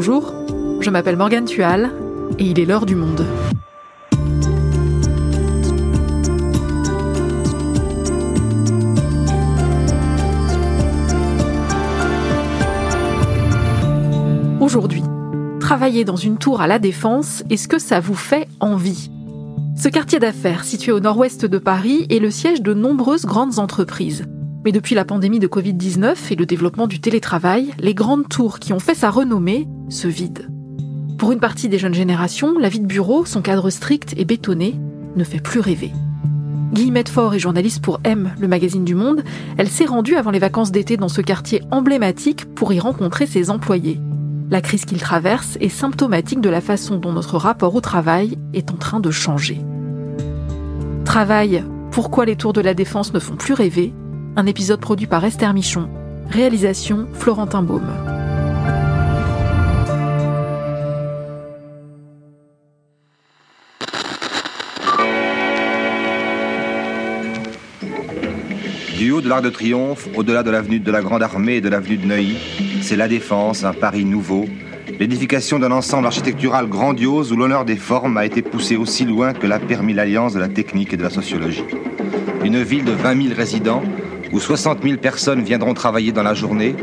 Bonjour, je m'appelle Morgane Tual et il est l'heure du monde. Aujourd'hui, travailler dans une tour à la Défense, est-ce que ça vous fait envie? Ce quartier d'affaires situé au nord-ouest de Paris est le siège de nombreuses grandes entreprises. Mais depuis la pandémie de Covid-19 et le développement du télétravail, les grandes tours qui ont fait sa renommée se vident. Pour une partie des jeunes générations, la vie de bureau, son cadre strict et bétonné, ne fait plus rêver. Guillemette Fort est journaliste pour M, le magazine du Monde. Elle s'est rendue avant les vacances d'été dans ce quartier emblématique pour y rencontrer ses employés. La crise qu'il traverse est symptomatique de la façon dont notre rapport au travail est en train de changer. Travail, pourquoi les tours de la défense ne font plus rêver? Un épisode produit par Esther Michon. Réalisation Florentin Baume. De l'Arc de Triomphe, au-delà de l'avenue de la Grande Armée et de l'avenue de Neuilly, c'est la Défense, un Paris nouveau, l'édification d'un ensemble architectural grandiose où l'honneur des formes a été poussé aussi loin que l'a permis l'alliance de la technique et de la sociologie. Une ville de 20 000 résidents où 60 000 personnes viendront travailler dans la journée,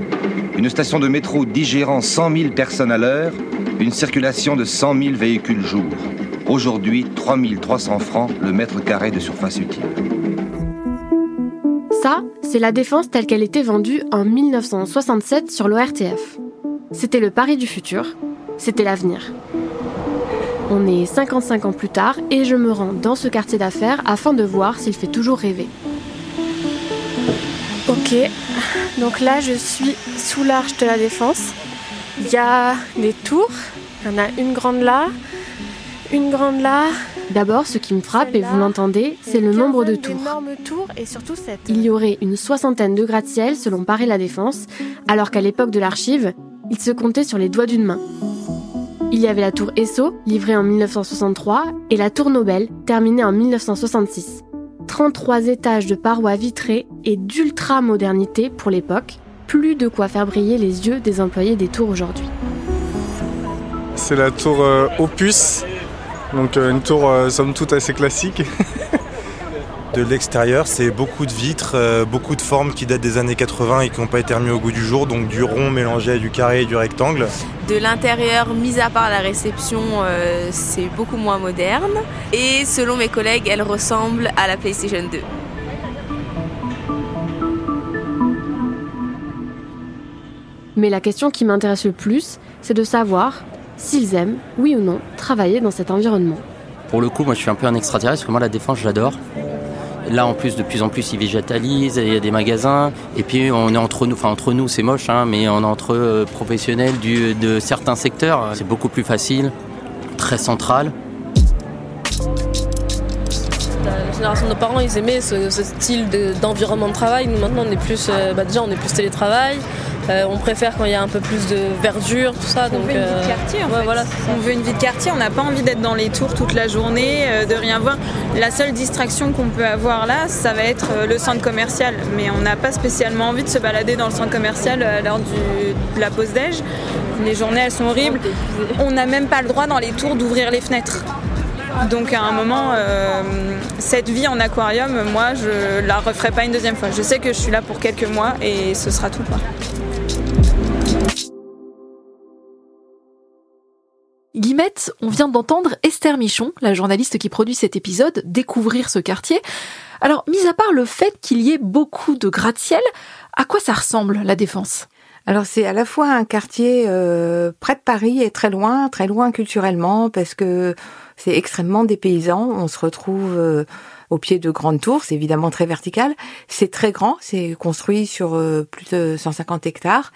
une station de métro digérant 100 000 personnes à l'heure, une circulation de 100 000 véhicules jour. Aujourd'hui, 3 300 francs le mètre carré de surface utile. C'est la défense telle qu'elle était vendue en 1967 sur l'ORTF. C'était le pari du futur, c'était l'avenir. On est 55 ans plus tard et je me rends dans ce quartier d'affaires afin de voir s'il fait toujours rêver. Ok, donc là je suis sous l'arche de la défense. Il y a des tours, il y en a une grande là, une grande là. D'abord, ce qui me frappe, et vous l'entendez, c'est le nombre de tours. Il y aurait une soixantaine de gratte-ciel selon Paris La Défense, alors qu'à l'époque de l'archive, il se comptait sur les doigts d'une main. Il y avait la tour Esso, livrée en 1963, et la tour Nobel, terminée en 1966. 33 étages de parois vitrées et d'ultra-modernité pour l'époque, plus de quoi faire briller les yeux des employés des tours aujourd'hui. C'est la tour euh, Opus, donc euh, une tour euh, somme toute assez classique. de l'extérieur, c'est beaucoup de vitres, beaucoup de formes qui datent des années 80 et qui n'ont pas été remis au goût du jour, donc du rond mélangé à du carré et du rectangle. De l'intérieur, mis à part la réception, euh, c'est beaucoup moins moderne. Et selon mes collègues, elle ressemble à la PlayStation 2. Mais la question qui m'intéresse le plus, c'est de savoir s'ils aiment, oui ou non, travailler dans cet environnement. Pour le coup, moi je suis un peu un extraterrestre, parce que moi la défense, j'adore. Là, en plus, de plus en plus, ils végétalisent, il y a des magasins. Et puis, on est entre nous, enfin, entre nous, c'est moche, hein, mais on est entre euh, professionnels de certains secteurs. C'est beaucoup plus facile, très central. La génération de nos parents, ils aimaient ce, style d'environnement de, travail. Nous, maintenant, on est plus, euh, bah, déjà, on est plus télétravail. Euh, on préfère quand il y a un peu plus de verdure, tout ça. On veut une vie de euh, quartier en fait. On veut une vie de quartier, on n'a pas envie d'être dans les tours toute la journée, euh, de rien voir. La seule distraction qu'on peut avoir là, ça va être le centre commercial. Mais on n'a pas spécialement envie de se balader dans le centre commercial à l'heure de la pause déj. Les journées elles sont horribles. On n'a même pas le droit dans les tours d'ouvrir les fenêtres. Donc à un moment, cette vie en aquarium, moi, je la referai pas une deuxième fois. Je sais que je suis là pour quelques mois et ce sera tout. Quoi. Guillemette, on vient d'entendre Esther Michon, la journaliste qui produit cet épisode, découvrir ce quartier. Alors, mis à part le fait qu'il y ait beaucoup de gratte-ciel, à quoi ça ressemble la Défense? Alors c'est à la fois un quartier euh, près de Paris et très loin, très loin culturellement parce que c'est extrêmement dépaysant. On se retrouve euh, au pied de grandes tours, c'est évidemment très vertical. C'est très grand, c'est construit sur euh, plus de 150 hectares.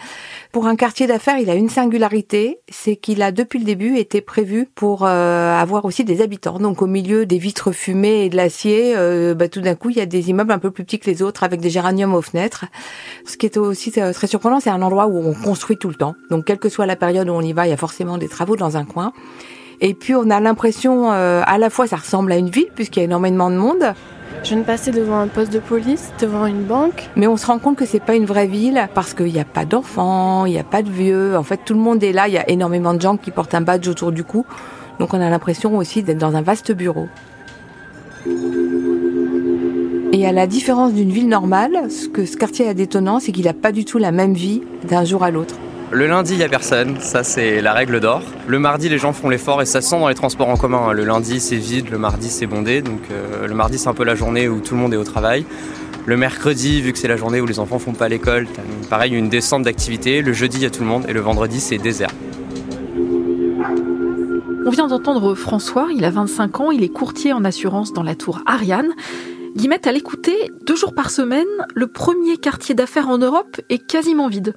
Pour un quartier d'affaires, il a une singularité, c'est qu'il a depuis le début été prévu pour euh, avoir aussi des habitants. Donc au milieu des vitres fumées et de l'acier, euh, bah, tout d'un coup, il y a des immeubles un peu plus petits que les autres avec des géraniums aux fenêtres. Ce qui est aussi très surprenant, c'est un endroit où on construit tout le temps. Donc quelle que soit la période où on y va, il y a forcément des travaux dans un coin. Et puis on a l'impression, euh, à la fois ça ressemble à une ville puisqu'il y a énormément de monde. Je viens de passer devant un poste de police, devant une banque. Mais on se rend compte que c'est pas une vraie ville parce qu'il n'y a pas d'enfants, il n'y a pas de vieux. En fait, tout le monde est là. Il y a énormément de gens qui portent un badge autour du cou. Donc on a l'impression aussi d'être dans un vaste bureau. Et à la différence d'une ville normale, ce que ce quartier a d'étonnant, c'est qu'il n'a pas du tout la même vie d'un jour à l'autre. Le lundi, il n'y a personne, ça c'est la règle d'or. Le mardi, les gens font l'effort et ça se sent dans les transports en commun. Le lundi, c'est vide, le mardi, c'est bondé. Donc euh, le mardi, c'est un peu la journée où tout le monde est au travail. Le mercredi, vu que c'est la journée où les enfants font pas l'école, pareil, une descente d'activité. Le jeudi, il y a tout le monde et le vendredi, c'est désert. On vient d'entendre François, il a 25 ans, il est courtier en assurance dans la tour Ariane. Guillemette, à l'écouter, deux jours par semaine, le premier quartier d'affaires en Europe est quasiment vide.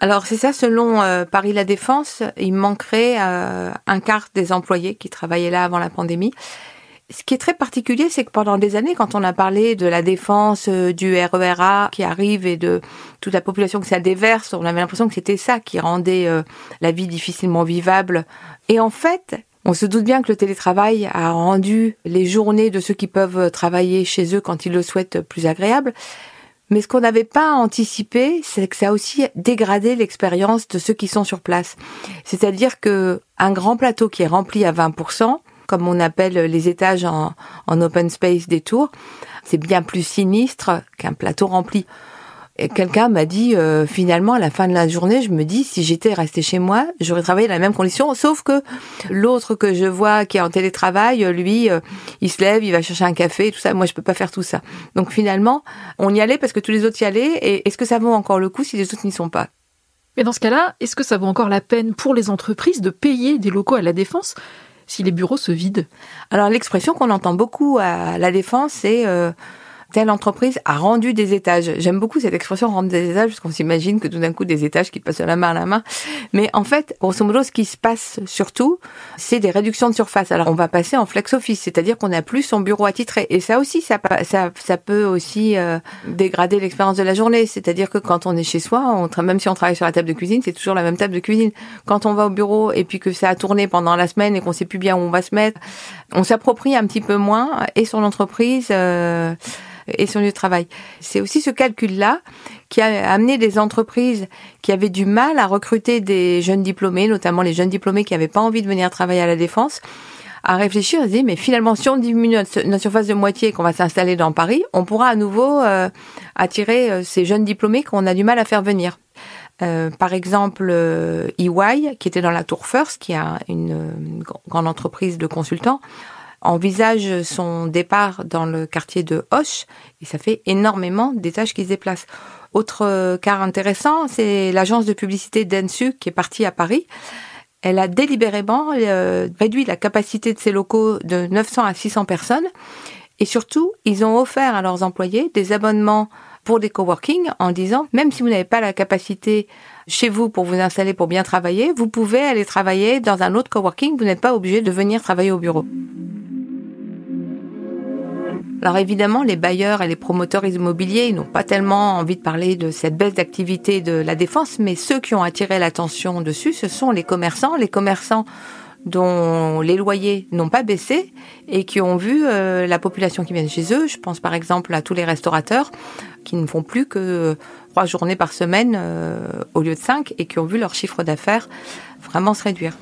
Alors c'est ça, selon euh, Paris La Défense, il manquerait euh, un quart des employés qui travaillaient là avant la pandémie. Ce qui est très particulier, c'est que pendant des années, quand on a parlé de la défense euh, du RERA qui arrive et de toute la population que ça déverse, on avait l'impression que c'était ça qui rendait la vie difficilement vivable. Et en fait, on se doute bien que le télétravail a rendu les journées de ceux qui peuvent travailler chez eux quand ils le souhaitent plus agréables. Mais ce qu'on n'avait pas anticipé, c'est que ça a aussi dégradé l'expérience de ceux qui sont sur place. C'est-à-dire que un grand plateau qui est rempli à 20%, comme on appelle les étages en, en open space des tours, c'est bien plus sinistre qu'un plateau rempli quelqu'un m'a dit euh, finalement à la fin de la journée, je me dis si j'étais resté chez moi, j'aurais travaillé dans les mêmes conditions, sauf que l'autre que je vois qui est en télétravail, lui, euh, il se lève, il va chercher un café, tout ça. Moi, je peux pas faire tout ça. Donc finalement, on y allait parce que tous les autres y allaient. Et est-ce que ça vaut encore le coup si les autres n'y sont pas? Mais dans ce cas-là, est-ce que ça vaut encore la peine pour les entreprises de payer des locaux à la défense si les bureaux se vident? Alors l'expression qu'on entend beaucoup à la défense, c'est euh, telle entreprise a rendu des étages. J'aime beaucoup cette expression rendre des étages parce qu'on s'imagine que tout d'un coup des étages qui passent de la main à la main. Mais en fait, grosso modo, ce qui se passe surtout, c'est des réductions de surface. Alors on va passer en flex office, c'est-à-dire qu'on n'a plus son bureau attitré. Et ça aussi, ça, ça, ça peut aussi euh, dégrader l'expérience de la journée. C'est-à-dire que quand on est chez soi, on, même si on travaille sur la table de cuisine, c'est toujours la même table de cuisine. Quand on va au bureau et puis que ça a tourné pendant la semaine et qu'on sait plus bien où on va se mettre, on s'approprie un petit peu moins et son entreprise. Euh, et son lieu de travail. C'est aussi ce calcul-là qui a amené des entreprises qui avaient du mal à recruter des jeunes diplômés, notamment les jeunes diplômés qui n'avaient pas envie de venir travailler à la défense, à réfléchir, à se dire, mais finalement, si on diminue notre, surface de moitié et qu'on va s'installer dans Paris, on pourra à nouveau euh, attirer euh, ces jeunes diplômés qu'on a du mal à faire venir. Euh, par exemple, EY, qui était dans la Tour First, qui a une grande entreprise de consultants, envisage son départ dans le quartier de Hoche et ça fait énormément d'étages qui se déplacent. Autre euh, cas intéressant, c'est l'agence de publicité Densu qui est partie à Paris. Elle a délibérément euh, réduit la capacité de ses locaux de 900 à 600 personnes et surtout, ils ont offert à leurs employés des abonnements pour des coworking en disant même si vous n'avez pas la capacité chez vous pour vous installer pour bien travailler, vous pouvez aller travailler dans un autre coworking, vous n'êtes pas obligé de venir travailler au bureau. Alors évidemment, les bailleurs et les promoteurs immobiliers n'ont pas tellement envie de parler de cette baisse d'activité de la défense, mais ceux qui ont attiré l'attention dessus, ce sont les commerçants, les commerçants dont les loyers n'ont pas baissé et qui ont vu euh, la population qui vient chez eux. Je pense par exemple à tous les restaurateurs qui ne font plus que trois journées par semaine euh, au lieu de cinq et qui ont vu leur chiffre d'affaires vraiment se réduire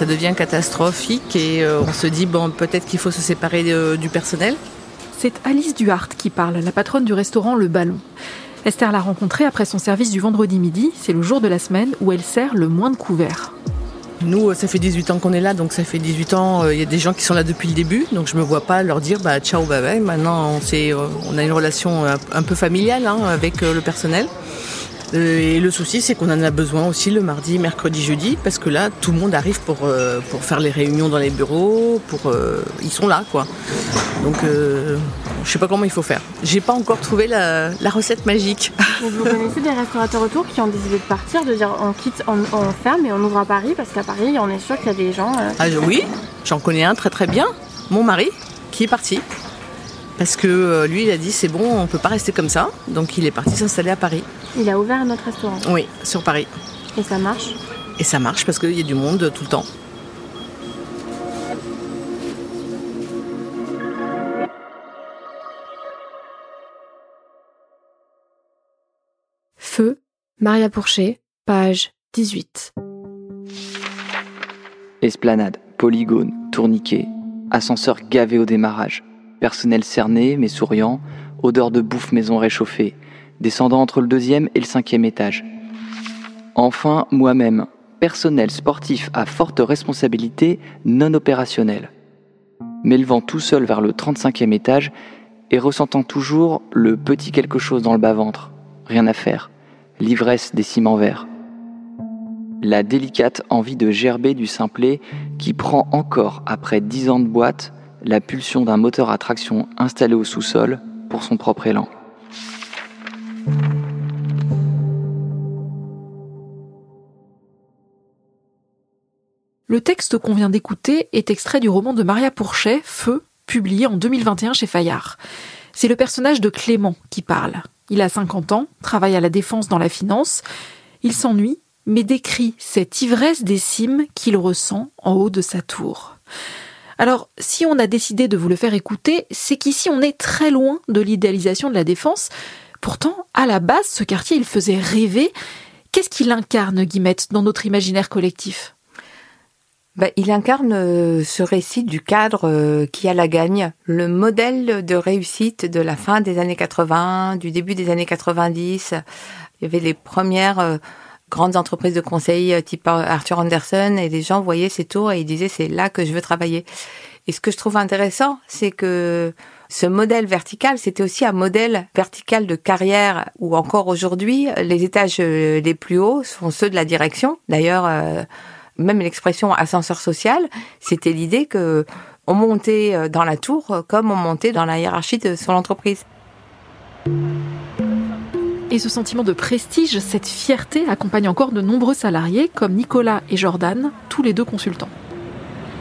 ça devient catastrophique et euh, on se dit bon peut-être qu'il faut se séparer euh, du personnel. C'est Alice Duhart qui parle, la patronne du restaurant Le Ballon. Esther l'a rencontrée après son service du vendredi midi, c'est le jour de la semaine où elle sert le moins de couverts. Nous, ça fait 18 ans qu'on est là, donc ça fait 18 ans, euh, il y a des gens qui sont là depuis le début, donc je me vois pas leur dire bah ciao, bye bye. Maintenant, on, on a une relation un, peu familiale hein, avec le personnel. Euh, et le souci, c'est qu'on en a besoin aussi le mardi, mercredi, jeudi, parce que là, tout le monde arrive pour, euh, pour faire les réunions dans les bureaux, pour, euh, ils sont là, quoi. Donc, je sais pas comment il faut faire. J'ai pas encore trouvé la, recette magique. vous connaissez des restaurateurs autour qui ont décidé de partir, de dire on quitte, on, ferme et on ouvre à Paris, parce qu'à Paris, on est sûr qu'il y a des gens. Ah oui, j'en connais un très très bien, mon mari, qui est parti parce que euh, lui, il a dit c'est bon, on ne peut pas rester comme ça. Donc il est parti s'installer à Paris. Il a ouvert un autre restaurant Oui, sur Paris. Et ça marche Et ça marche parce qu'il y a du monde tout le temps. Feu, Maria Pourchet, page 18. Esplanade, polygone, tourniquet, ascenseur gavé au démarrage personnel cerné mais souriant, odeur de bouffe maison réchauffée, descendant entre le deuxième et le cinquième étage. Enfin, moi-même, personnel sportif à forte responsabilité non opérationnelle. M'élevant tout seul vers le 35e étage et ressentant toujours le petit quelque chose dans le bas-ventre. Rien à faire. L'ivresse des ciments verts. La délicate envie de gerber du simplet qui prend encore, après dix ans de boîte, la pulsion d'un moteur à traction installé au sous-sol pour son propre élan. Le texte qu'on vient d'écouter est extrait du roman de Maria Pourchet, Feu, publié en 2021 chez Fayard. C'est le personnage de Clément qui parle. Il a 50 ans, travaille à la défense dans la finance. Il s'ennuie, mais décrit cette ivresse des cimes qu'il ressent en haut de sa tour. Alors, si on a décidé de vous le faire écouter, c'est qu'ici on est très loin de l'idéalisation de la défense. Pourtant, à la base, ce quartier, il faisait rêver. Qu'est-ce qu'il incarne, Guillemette, dans notre imaginaire collectif? Bah, il incarne euh, ce récit du cadre euh, qui a la gagne, le modèle de réussite de la fin des années 80, du début des années 90. Il y avait les premières euh, grandes entreprises de conseil type Arthur Anderson et les gens voyaient ces tours et ils disaient c'est là que je veux travailler. Et ce que je trouve intéressant, c'est que ce modèle vertical, c'était aussi un modèle vertical de carrière où encore aujourd'hui, les étages les plus hauts sont ceux de la direction. D'ailleurs, même l'expression ascenseur social, c'était l'idée que on montait euh, dans la tour comme on montait dans la hiérarchie de son entreprise. Et ce sentiment de prestige, cette fierté accompagne encore de nombreux salariés comme Nicolas et Jordan, tous les deux consultants.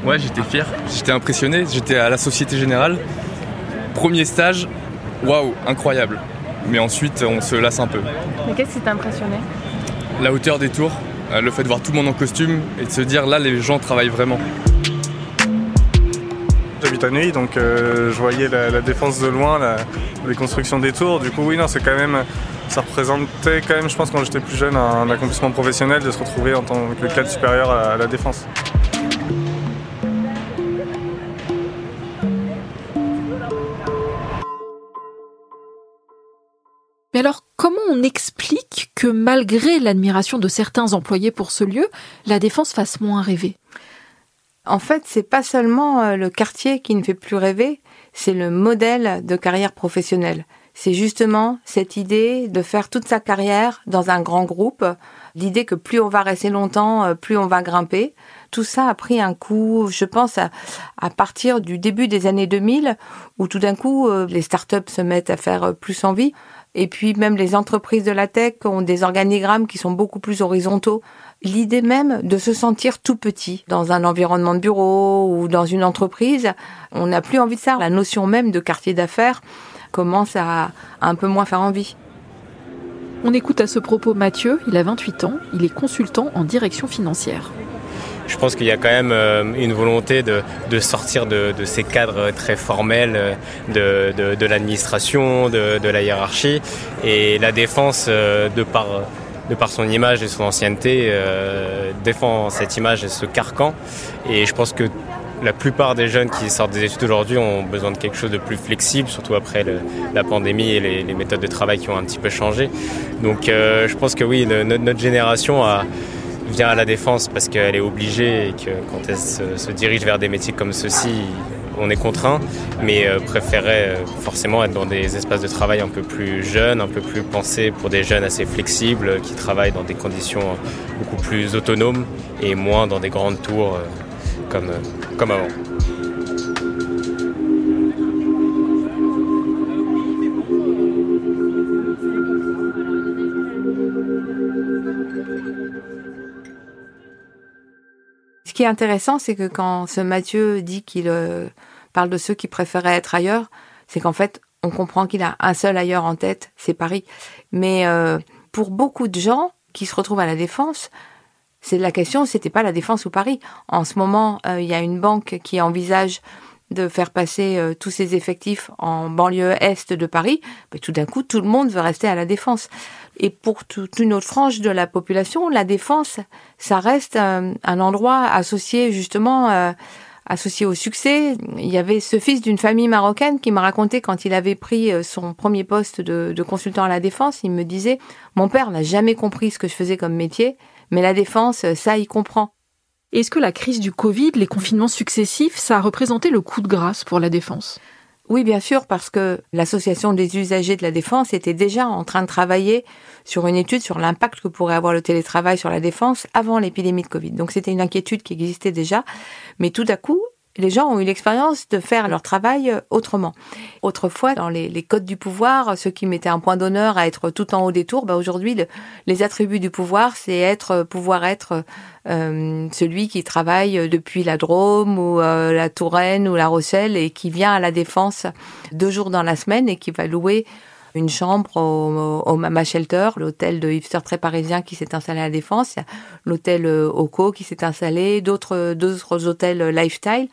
Ouais, j'étais fier, j'étais impressionné, j'étais à la Société Générale. Premier stage, waouh, incroyable. Mais ensuite, on se lasse un peu. Mais qu'est-ce qui t'a impressionné? La hauteur des tours, euh, le fait de voir tout le monde en costume et de se dire là les gens travaillent vraiment. J'habite à Neuilly donc euh, je voyais la, défense de loin, les constructions des tours. Du coup oui non c'est quand même ça représentait quand même je pense quand j'étais plus jeune un, accomplissement professionnel de se retrouver en tant que cadre supérieur à la défense. Mais alors, comment on explique que malgré l'admiration de certains employés pour ce lieu, la défense fasse moins rêver? En fait, c'est pas seulement euh, le quartier qui ne fait plus rêver, c'est le modèle de carrière professionnelle. C'est justement cette idée de faire toute sa carrière dans un grand groupe, l'idée que plus on va rester longtemps, euh, plus on va grimper. Tout ça a pris un coup, je pense, à, partir du début des années 2000, où tout d'un coup, euh, les startups se mettent à faire plus envie. Et puis même les entreprises de la tech ont des organigrammes qui sont beaucoup plus horizontaux. L'idée même de se sentir tout petit dans un environnement de bureau ou dans une entreprise, on n'a plus envie de ça. La notion même de quartier d'affaires commence à, un peu moins faire envie. On écoute à ce propos Mathieu, il a 28 ans, il est consultant en direction financière je pense qu'il y a quand même euh, une volonté de, sortir de, ces cadres très formels euh, de, l'administration, de, la hiérarchie. Et la défense, euh, de par, de par son image et son ancienneté, défend cette image et ce carcan. Et je pense que la plupart des jeunes qui sortent des études aujourd'hui ont besoin de quelque chose de plus flexible, surtout après la pandémie et les, méthodes de travail qui ont un petit peu changé. Donc je pense que oui, notre génération a vient à la défense parce qu'elle est obligée et que quand elle se, dirige vers des métiers comme ceux-ci, on est contraint, mais euh, préférait euh, forcément être dans des espaces de travail un peu plus jeunes, un peu plus pensés pour des jeunes assez flexibles qui travaillent dans des conditions beaucoup plus autonomes et moins dans des grandes tours euh, comme, comme avant. Qui est intéressant, c'est que quand ce Mathieu dit qu'il euh, parle de ceux qui préféraient être ailleurs, c'est qu'en fait, on comprend qu'il a un seul ailleurs en tête, c'est Paris. Mais euh, pour beaucoup de gens qui se retrouvent à la Défense, c'est la question, c'était pas la Défense ou Paris. En ce moment, euh, il y a une banque qui envisage de faire passer euh, tous ces effectifs en banlieue est de Paris, mais tout d'un coup, tout le monde veut rester à la défense. Et pour toute une autre frange de la population, la défense, ça reste un, endroit associé justement euh, associé au succès. Il y avait ce fils d'une famille marocaine qui m'a raconté quand il avait pris euh, son premier poste de, de consultant à la défense, il me disait mon père n'a jamais compris ce que je faisais comme métier, mais la défense, ça, il comprend. Est-ce que la crise du Covid, les confinements successifs, ça a représenté le coup de grâce pour la défense? Oui, bien sûr, parce que l'association des usagers de la défense était déjà en train de travailler sur une étude sur l'impact que pourrait avoir le télétravail sur la défense avant l'épidémie de Covid. Donc c'était une inquiétude qui existait déjà, mais tout à coup, les gens ont eu l'expérience de faire leur travail euh, autrement. Autrefois, dans les, codes du pouvoir, ceux qui mettaient un point d'honneur à être tout en haut des tours, bah aujourd'hui, les attributs du pouvoir, c'est être, euh, pouvoir être euh, celui qui travaille depuis la Drôme ou la Touraine ou la Rochelle et qui vient à la Défense deux jours dans la semaine et qui va louer une chambre au, Mama Shelter, l'hôtel de hipster très parisien qui s'est installé à la Défense, l'hôtel euh, Oco qui s'est installé, d'autres hôtels euh, lifestyle.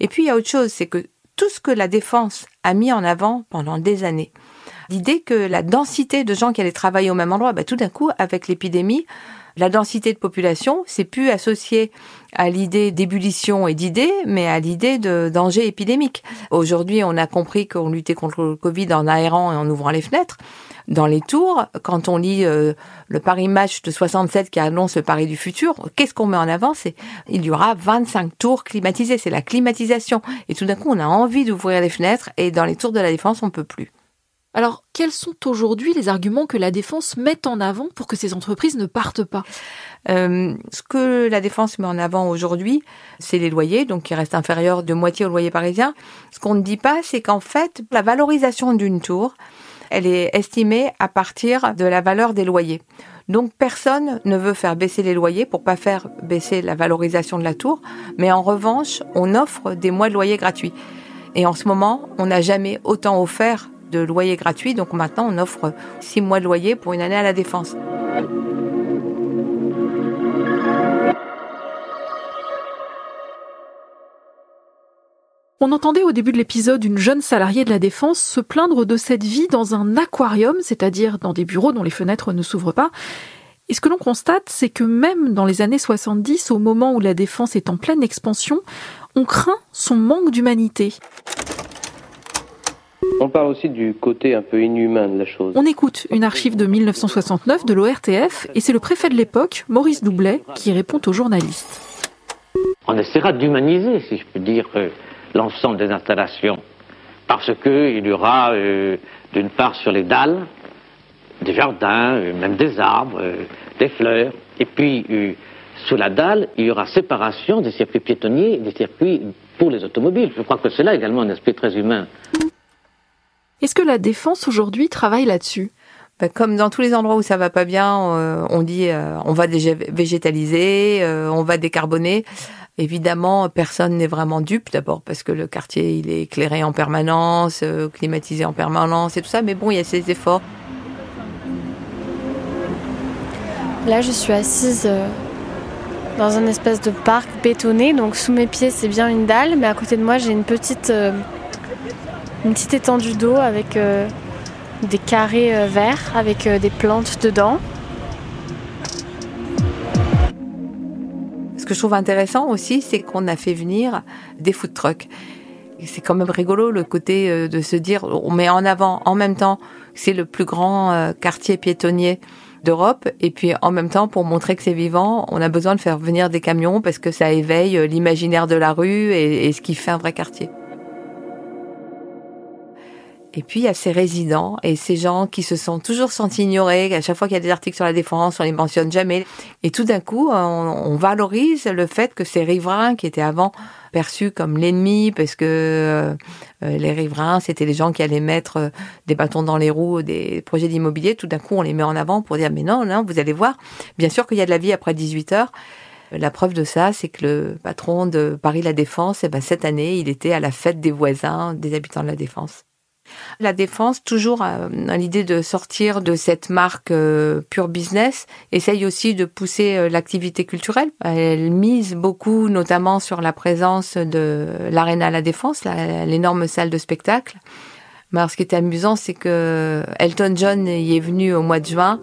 Et puis il y a autre chose, c'est que tout ce que la Défense a mis en avant pendant des années, l'idée que la densité de gens qui allaient travailler au même endroit, bah, tout d'un coup, avec l'épidémie, la densité de population, c'est plus associé à l'idée d'ébullition et d'idées, mais à l'idée de danger épidémique. Aujourd'hui, on a compris qu'on luttait contre le Covid en aérant et en ouvrant les fenêtres. Dans les tours, quand on lit euh, le Paris Match de 67 qui annonce le Paris du futur, qu'est-ce qu'on met en avant? C'est il y aura 25 tours climatisées, c'est la climatisation. Et tout d'un coup, on a envie d'ouvrir les fenêtres et dans les tours de la défense, on peut plus. Alors, quels sont aujourd'hui les arguments que la défense met en avant pour que ces entreprises ne partent pas? Euh, ce que la défense met en avant aujourd'hui, c'est les loyers, donc qui restent inférieurs de moitié au loyer parisien. Ce qu'on ne dit pas, c'est qu'en fait, la valorisation d'une tour, elle est estimée à partir de la valeur des loyers. Donc personne ne veut faire baisser les loyers pour pas faire baisser la valorisation de la tour, mais en revanche, on offre des mois de loyer gratuits. Et en ce moment, on n'a jamais autant offert de loyer gratuit. Donc maintenant, on offre six mois de loyer pour une année à la défense. On entendait au début de l'épisode une jeune salariée de la Défense se plaindre de cette vie dans un aquarium, c'est-à-dire dans des bureaux dont les fenêtres ne s'ouvrent pas. Et ce que l'on constate, c'est que même dans les années 70, au moment où la Défense est en pleine expansion, on craint son manque d'humanité. On parle aussi du côté un peu inhumain de la chose. On écoute une archive de 1969 de l'ORTF et c'est le préfet de l'époque, Maurice Doublet, qui répond aux journalistes. On essaiera d'humaniser, si je peux dire, euh, l'ensemble des installations. Parce qu'il y aura, euh, d'une part, sur les dalles, des jardins, euh, même des arbres, des fleurs. Et puis, sous la dalle, il y aura séparation des circuits piétonniers et des circuits pour les automobiles. Je crois que c'est là également un aspect très humain. Est-ce que la défense aujourd'hui travaille là-dessus? Ben, comme dans tous les endroits où ça va pas bien, euh, on dit euh, on va végétaliser, euh, on va décarboner. Évidemment, personne n'est vraiment dupe d'abord parce que le quartier il est éclairé en permanence, climatisé en permanence et tout ça. Mais bon, il y a ces efforts. Là, je suis assise dans un espèce de parc bétonné. Donc sous mes pieds, c'est bien une dalle, mais à côté de moi, j'ai une petite une petite étendue d'eau avec euh, des carrés euh, verts avec euh, des plantes dedans. Ce que je trouve intéressant aussi, c'est qu'on a fait venir des food trucks. C'est quand même rigolo le côté de se dire, on met en avant en même temps, c'est le plus grand quartier piétonnier d'Europe. Et puis en même temps, pour montrer que c'est vivant, on a besoin de faire venir des camions parce que ça éveille l'imaginaire de la rue et ce qui fait un vrai quartier. Et puis il y a ces résidents et ces gens qui se sont toujours sentis ignorés. À chaque fois qu'il y a des articles sur la défense, on les mentionne jamais. Et tout d'un coup, on, valorise le fait que ces riverains qui étaient avant perçus comme l'ennemi parce que euh, euh, les riverains c'était les gens qui allaient mettre euh, des bâtons dans les roues des projets d'immobilier. Tout d'un coup, on les met en avant pour dire mais non, non, vous allez voir. Bien sûr qu'il y a de la vie après 18 heures. La preuve de ça, c'est que le patron de Paris La Défense, eh ben, cette année, il était à la fête des voisins, des habitants de La Défense. La Défense, toujours à, l'idée de sortir de cette marque euh, pure business, essaye aussi de pousser euh, l'activité culturelle. Elle mise beaucoup, notamment sur la présence de l'Arena La Défense, l'énorme salle de spectacle. Mais alors, ce qui était amusant, c'est que Elton John y est venu au mois de juin.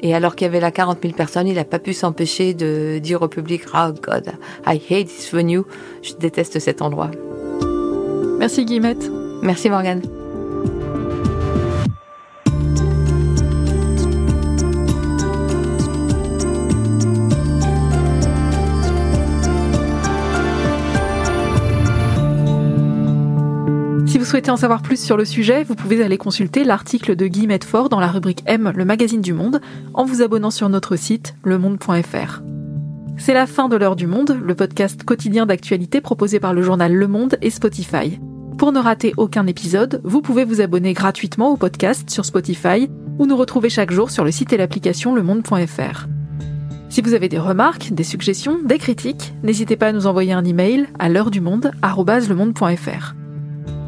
Et alors qu'il y avait là 40 000 personnes, il n'a pas pu s'empêcher de dire au public, Oh God, I hate this venue. Je déteste cet endroit. Merci Guillemette. Merci Morgane. Souhaitez en savoir plus sur le sujet, vous pouvez aller consulter l'article de Guillemette Fort dans la rubrique M, le magazine du Monde, en vous abonnant sur notre site, lemonde.fr. C'est la fin de l'heure du monde, le podcast quotidien d'actualité proposé par le journal Le Monde et Spotify. Pour ne rater aucun épisode, vous pouvez vous abonner gratuitement au podcast sur Spotify ou nous retrouver chaque jour sur le site et l'application lemonde.fr. Si vous avez des remarques, des suggestions, des critiques, n'hésitez pas à nous envoyer un email à l'heure du monde @lemonde.fr.